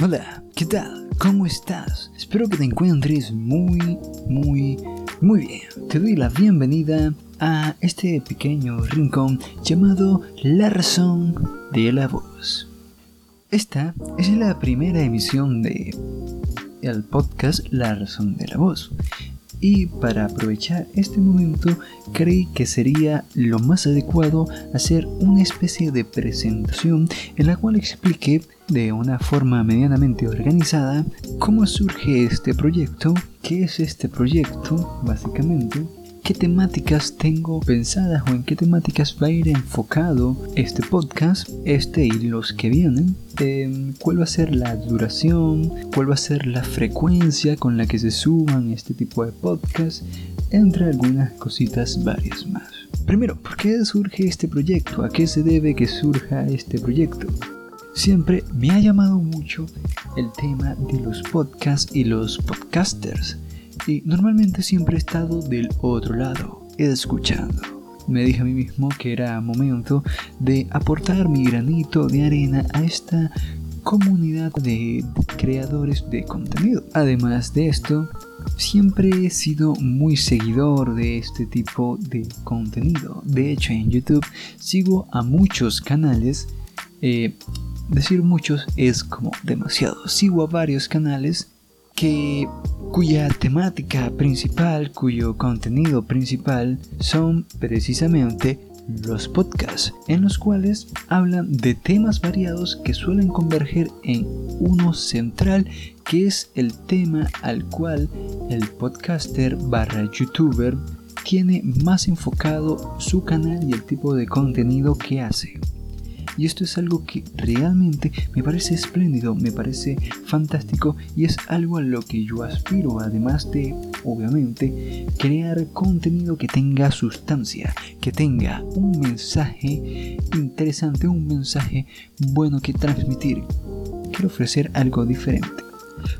Hola, ¿qué tal? ¿Cómo estás? Espero que te encuentres muy, muy, muy bien. Te doy la bienvenida a este pequeño rincón llamado La Razón de la Voz. Esta es la primera emisión de el podcast La Razón de la Voz. Y para aprovechar este momento creí que sería lo más adecuado hacer una especie de presentación en la cual explique de una forma medianamente organizada cómo surge este proyecto, qué es este proyecto básicamente, qué temáticas tengo pensadas o en qué temáticas va a ir enfocado este podcast, este y los que vienen, em, cuál va a ser la duración, cuál va a ser la frecuencia con la que se suban este tipo de podcasts, entre algunas cositas varias más. Primero, ¿por qué surge este proyecto? ¿A qué se debe que surja este proyecto? Siempre me ha llamado mucho el tema de los podcasts y los podcasters y normalmente siempre he estado del otro lado, escuchando. Me dije a mí mismo que era momento de aportar mi granito de arena a esta comunidad de creadores de contenido. Además de esto, siempre he sido muy seguidor de este tipo de contenido. De hecho, en YouTube sigo a muchos canales. Eh, decir muchos es como demasiado. Sigo a varios canales que cuya temática principal, cuyo contenido principal son precisamente los podcasts, en los cuales hablan de temas variados que suelen converger en uno central, que es el tema al cual el podcaster barra youtuber tiene más enfocado su canal y el tipo de contenido que hace. Y esto es algo que realmente me parece espléndido, me parece fantástico y es algo a lo que yo aspiro, además de, obviamente, crear contenido que tenga sustancia, que tenga un mensaje interesante, un mensaje bueno que transmitir. Quiero ofrecer algo diferente.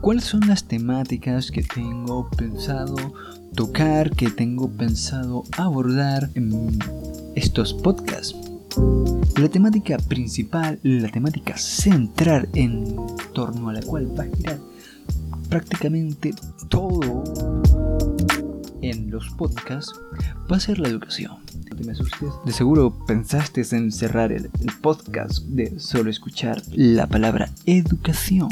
¿Cuáles son las temáticas que tengo pensado tocar, que tengo pensado abordar en estos podcasts? La temática principal, la temática central en torno a la cual va a girar prácticamente todo en los podcasts va a ser la educación. De seguro pensaste en cerrar el, el podcast de solo escuchar la palabra educación.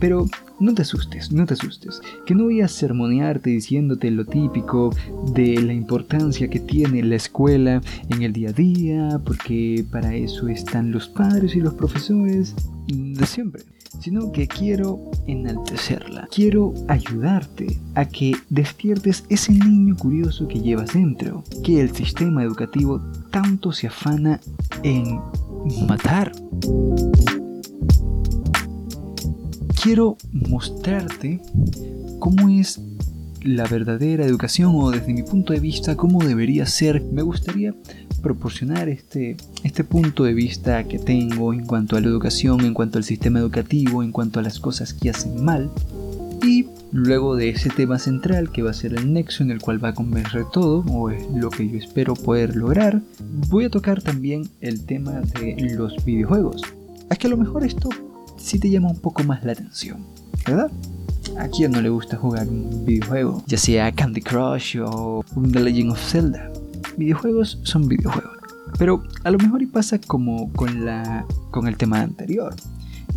Pero no te asustes, no te asustes, que no voy a sermonearte diciéndote lo típico de la importancia que tiene la escuela en el día a día, porque para eso están los padres y los profesores de siempre, sino que quiero enaltecerla, quiero ayudarte a que despiertes ese niño curioso que llevas dentro, que el sistema educativo tanto se afana en matar quiero mostrarte cómo es la verdadera educación o desde mi punto de vista cómo debería ser. Me gustaría proporcionar este, este punto de vista que tengo en cuanto a la educación, en cuanto al sistema educativo, en cuanto a las cosas que hacen mal. Y luego de ese tema central que va a ser el nexo en el cual va a converger todo, o es lo que yo espero poder lograr, voy a tocar también el tema de los videojuegos. Es que a lo mejor esto si te llama un poco más la atención, ¿verdad? ¿A quién no le gusta jugar un videojuego? Ya sea Candy Crush o The Legend of Zelda. Videojuegos son videojuegos. Pero a lo mejor y pasa como con, la, con el tema anterior.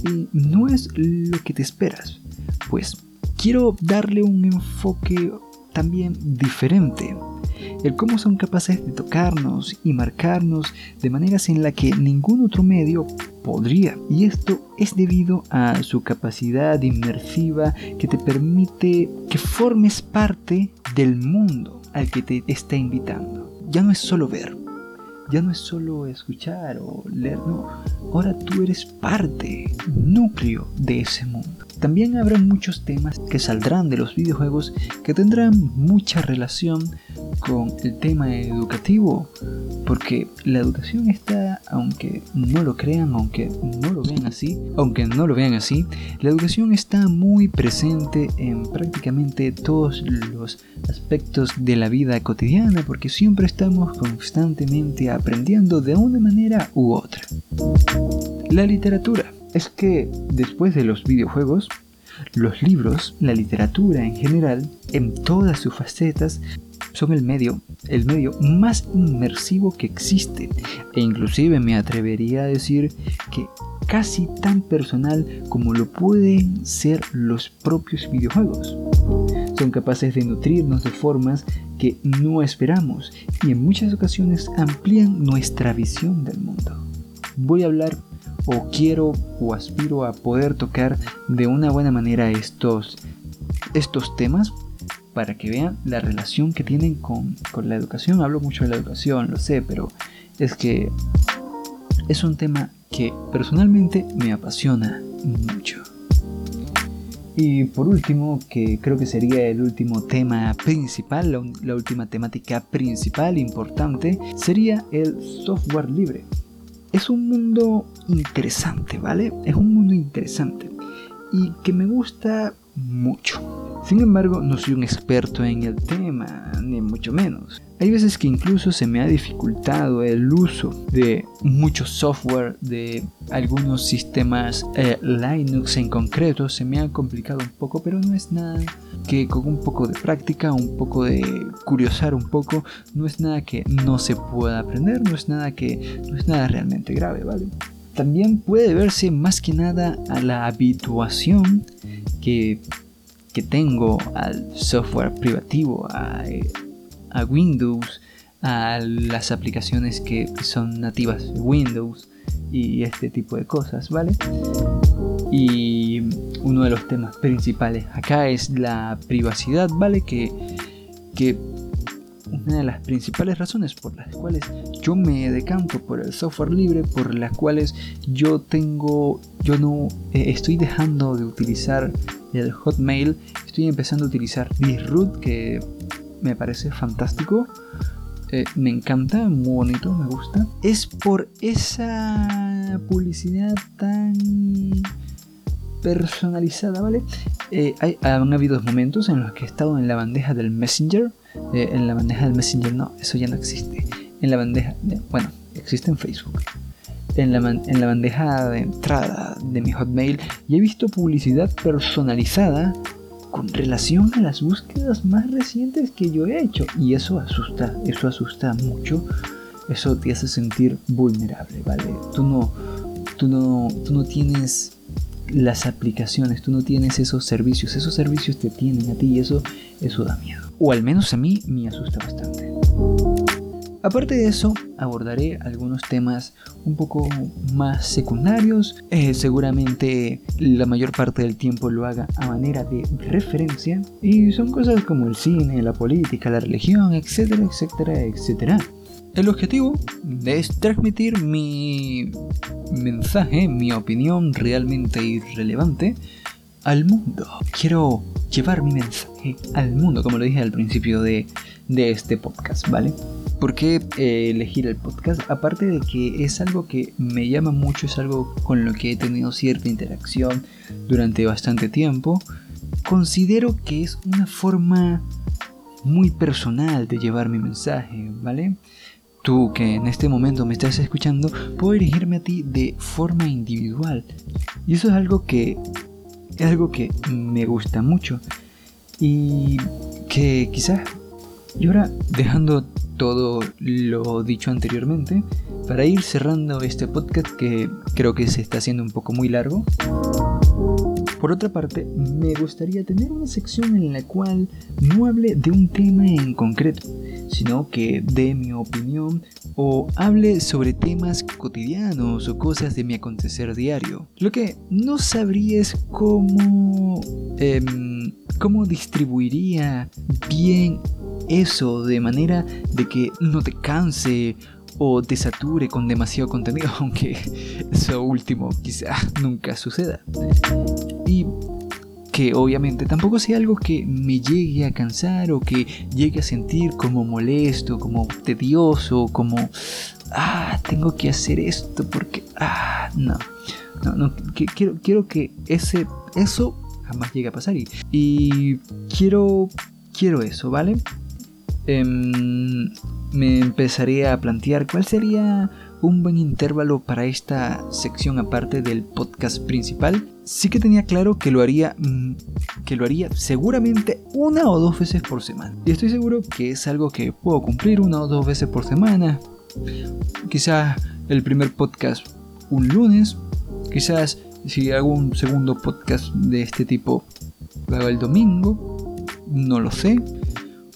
Y no es lo que te esperas. Pues quiero darle un enfoque también diferente el cómo son capaces de tocarnos y marcarnos de maneras en la que ningún otro medio podría. Y esto es debido a su capacidad inmersiva que te permite que formes parte del mundo al que te está invitando. Ya no es solo ver, ya no es solo escuchar o leer, no. Ahora tú eres parte, núcleo de ese mundo. También habrá muchos temas que saldrán de los videojuegos que tendrán mucha relación con el tema educativo, porque la educación está, aunque no lo crean, aunque no lo vean así, aunque no lo vean así, la educación está muy presente en prácticamente todos los aspectos de la vida cotidiana, porque siempre estamos constantemente aprendiendo de una manera u otra. La literatura es que después de los videojuegos, los libros, la literatura en general, en todas sus facetas, son el medio, el medio más inmersivo que existe. E inclusive me atrevería a decir que casi tan personal como lo pueden ser los propios videojuegos. Son capaces de nutrirnos de formas que no esperamos y en muchas ocasiones amplían nuestra visión del mundo. Voy a hablar o quiero o aspiro a poder tocar de una buena manera estos, estos temas para que vean la relación que tienen con, con la educación. Hablo mucho de la educación, lo sé, pero es que es un tema que personalmente me apasiona mucho. Y por último, que creo que sería el último tema principal, la, última temática principal importante, sería el software libre. Es un mundo interesante, ¿vale? Es un mundo interesante y que me gusta mucho. Sin embargo, no soy un experto en el tema, ni mucho menos. Hay veces que incluso se me ha dificultado el uso de mucho software, de algunos sistemas eh, Linux en concreto, se me ha complicado un poco, pero no es nada que con un poco de práctica, un poco de curiosar un poco, no es nada que no se pueda aprender, no es nada que no es nada realmente grave, ¿vale? También puede verse más que nada a la habituación que, que tengo al software privativo, a, Windows, a las aplicaciones que son nativas de Windows y este tipo de cosas, ¿vale? Y uno de los temas principales acá es la privacidad, ¿vale? Que, que una de las principales razones por las cuales yo me decanto por el software libre, por las cuales yo tengo, yo no eh, estoy dejando de utilizar el Hotmail, estoy empezando a utilizar Disroot, que me parece fantástico. Eh, me encanta, muy bonito, me gusta. Es por esa publicidad tan personalizada, ¿vale? Eh, han habido momentos en los que he estado en la bandeja del Messenger. Eh, en la bandeja del Messenger, no, eso ya no existe. En la bandeja, bueno, existe en Facebook. En la, en la bandeja de entrada de mi Hotmail y he visto publicidad personalizada con relación a las búsquedas más recientes que yo he hecho. Y eso asusta, eso asusta mucho. Eso te hace sentir vulnerable, ¿vale? Tú no, tú no, tú no tienes las aplicaciones, tú no tienes esos servicios, esos servicios te tienen a ti y eso, eso da miedo. O al menos a mí me asusta bastante. Aparte de eso, abordaré algunos temas un poco más secundarios. Eh, seguramente la mayor parte del tiempo lo haga a manera de referencia. Y son cosas como el cine, la política, la religión, etcétera, etcétera, etcétera. El objetivo es transmitir mi mensaje, mi opinión realmente irrelevante al mundo. Quiero llevar mi mensaje al mundo, como lo dije al principio de, de este podcast, ¿vale? ¿Por qué eh, elegir el podcast? Aparte de que es algo que me llama mucho, es algo con lo que he tenido cierta interacción durante bastante tiempo, considero que es una forma muy personal de llevar mi mensaje, ¿vale? Tú que en este momento me estás escuchando, puedo dirigirme a ti de forma individual. Y eso es algo que es algo que me gusta mucho y que quizás y ahora dejando todo lo dicho anteriormente, para ir cerrando este podcast que creo que se está haciendo un poco muy largo. Por otra parte, me gustaría tener una sección en la cual no hable de un tema en concreto, sino que dé mi opinión o hable sobre temas cotidianos o cosas de mi acontecer diario. Lo que no sabría es cómo, em, cómo distribuiría bien eso de manera de que no te canse o te sature con demasiado contenido, aunque eso último quizá nunca suceda. Y que obviamente tampoco sea algo que me llegue a cansar o que llegue a sentir como molesto, como tedioso, como, ah, tengo que hacer esto porque, ah, no, no, no, quiero, quiero que ese, eso jamás llegue a pasar y, y quiero, quiero eso, ¿vale? Em, me empezaré a plantear cuál sería un buen intervalo para esta sección aparte del podcast principal. Sí que tenía claro que lo haría mm, que lo haría seguramente una o dos veces por semana. Y estoy seguro que es algo que puedo cumplir una o dos veces por semana. Quizás el primer podcast un lunes, quizás si hago un segundo podcast de este tipo lo hago el domingo, no lo sé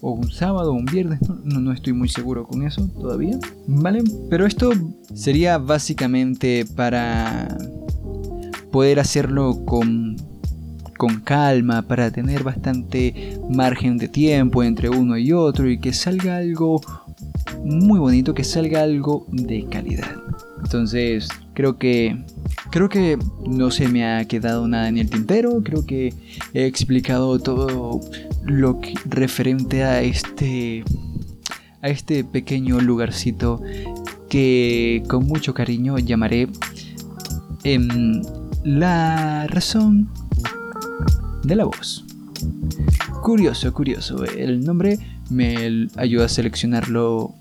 o un sábado o un viernes, no, no, estoy muy seguro con eso todavía, ¿vale? Pero esto sería básicamente para poder hacerlo con, con calma, para tener bastante margen de tiempo entre uno y otro y que salga algo muy bonito, que salga algo de calidad. Entonces, creo que creo que no se me ha quedado nada en el tintero, creo que he explicado todo lo que, referente a este a este pequeño lugarcito que con mucho cariño llamaré em, la razón de la voz. Curioso, curioso. El nombre me ayuda a seleccionarlo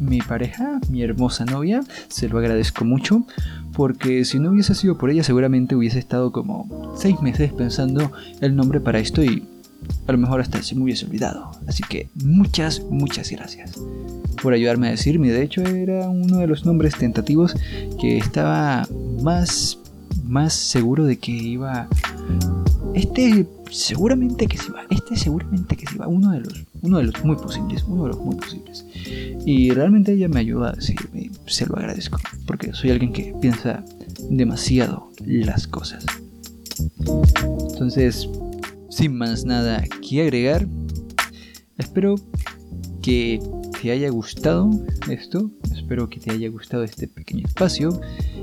mi pareja, mi hermosa novia. Se lo agradezco mucho. Porque si no hubiese sido por ella, seguramente hubiese estado como seis meses pensando el nombre para esto y a lo mejor hasta se me hubiese olvidado. Así que muchas, muchas gracias por ayudarme a decirme. De hecho, era uno de los nombres tentativos que estaba más, más seguro de que iba. Este seguramente que se va. Este seguramente que se va. Uno de los, uno de los muy posibles. Uno de los muy posibles. Y realmente ella me ayuda a decirme. Se lo agradezco. Porque soy alguien que piensa demasiado las cosas. Entonces, sin más nada que agregar, espero que te haya gustado esto, espero que te haya gustado este pequeño espacio,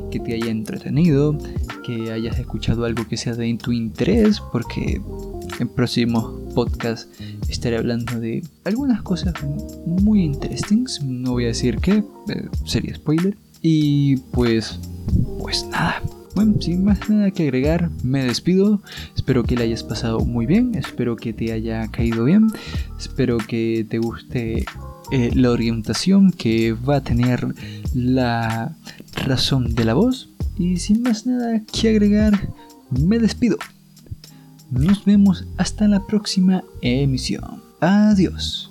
que te haya entretenido, que hayas escuchado algo que sea de tu interés, porque en próximos podcasts estaré hablando de algunas cosas muy interesantes, no voy a decir qué, eh, sería spoiler, y pues, pues nada, bueno, sin más nada que agregar, me despido. Espero que le hayas pasado muy bien, espero que te haya caído bien, espero que te guste eh, la orientación que va a tener la razón de la voz. Y sin más nada que agregar, me despido. Nos vemos hasta la próxima emisión. Adiós.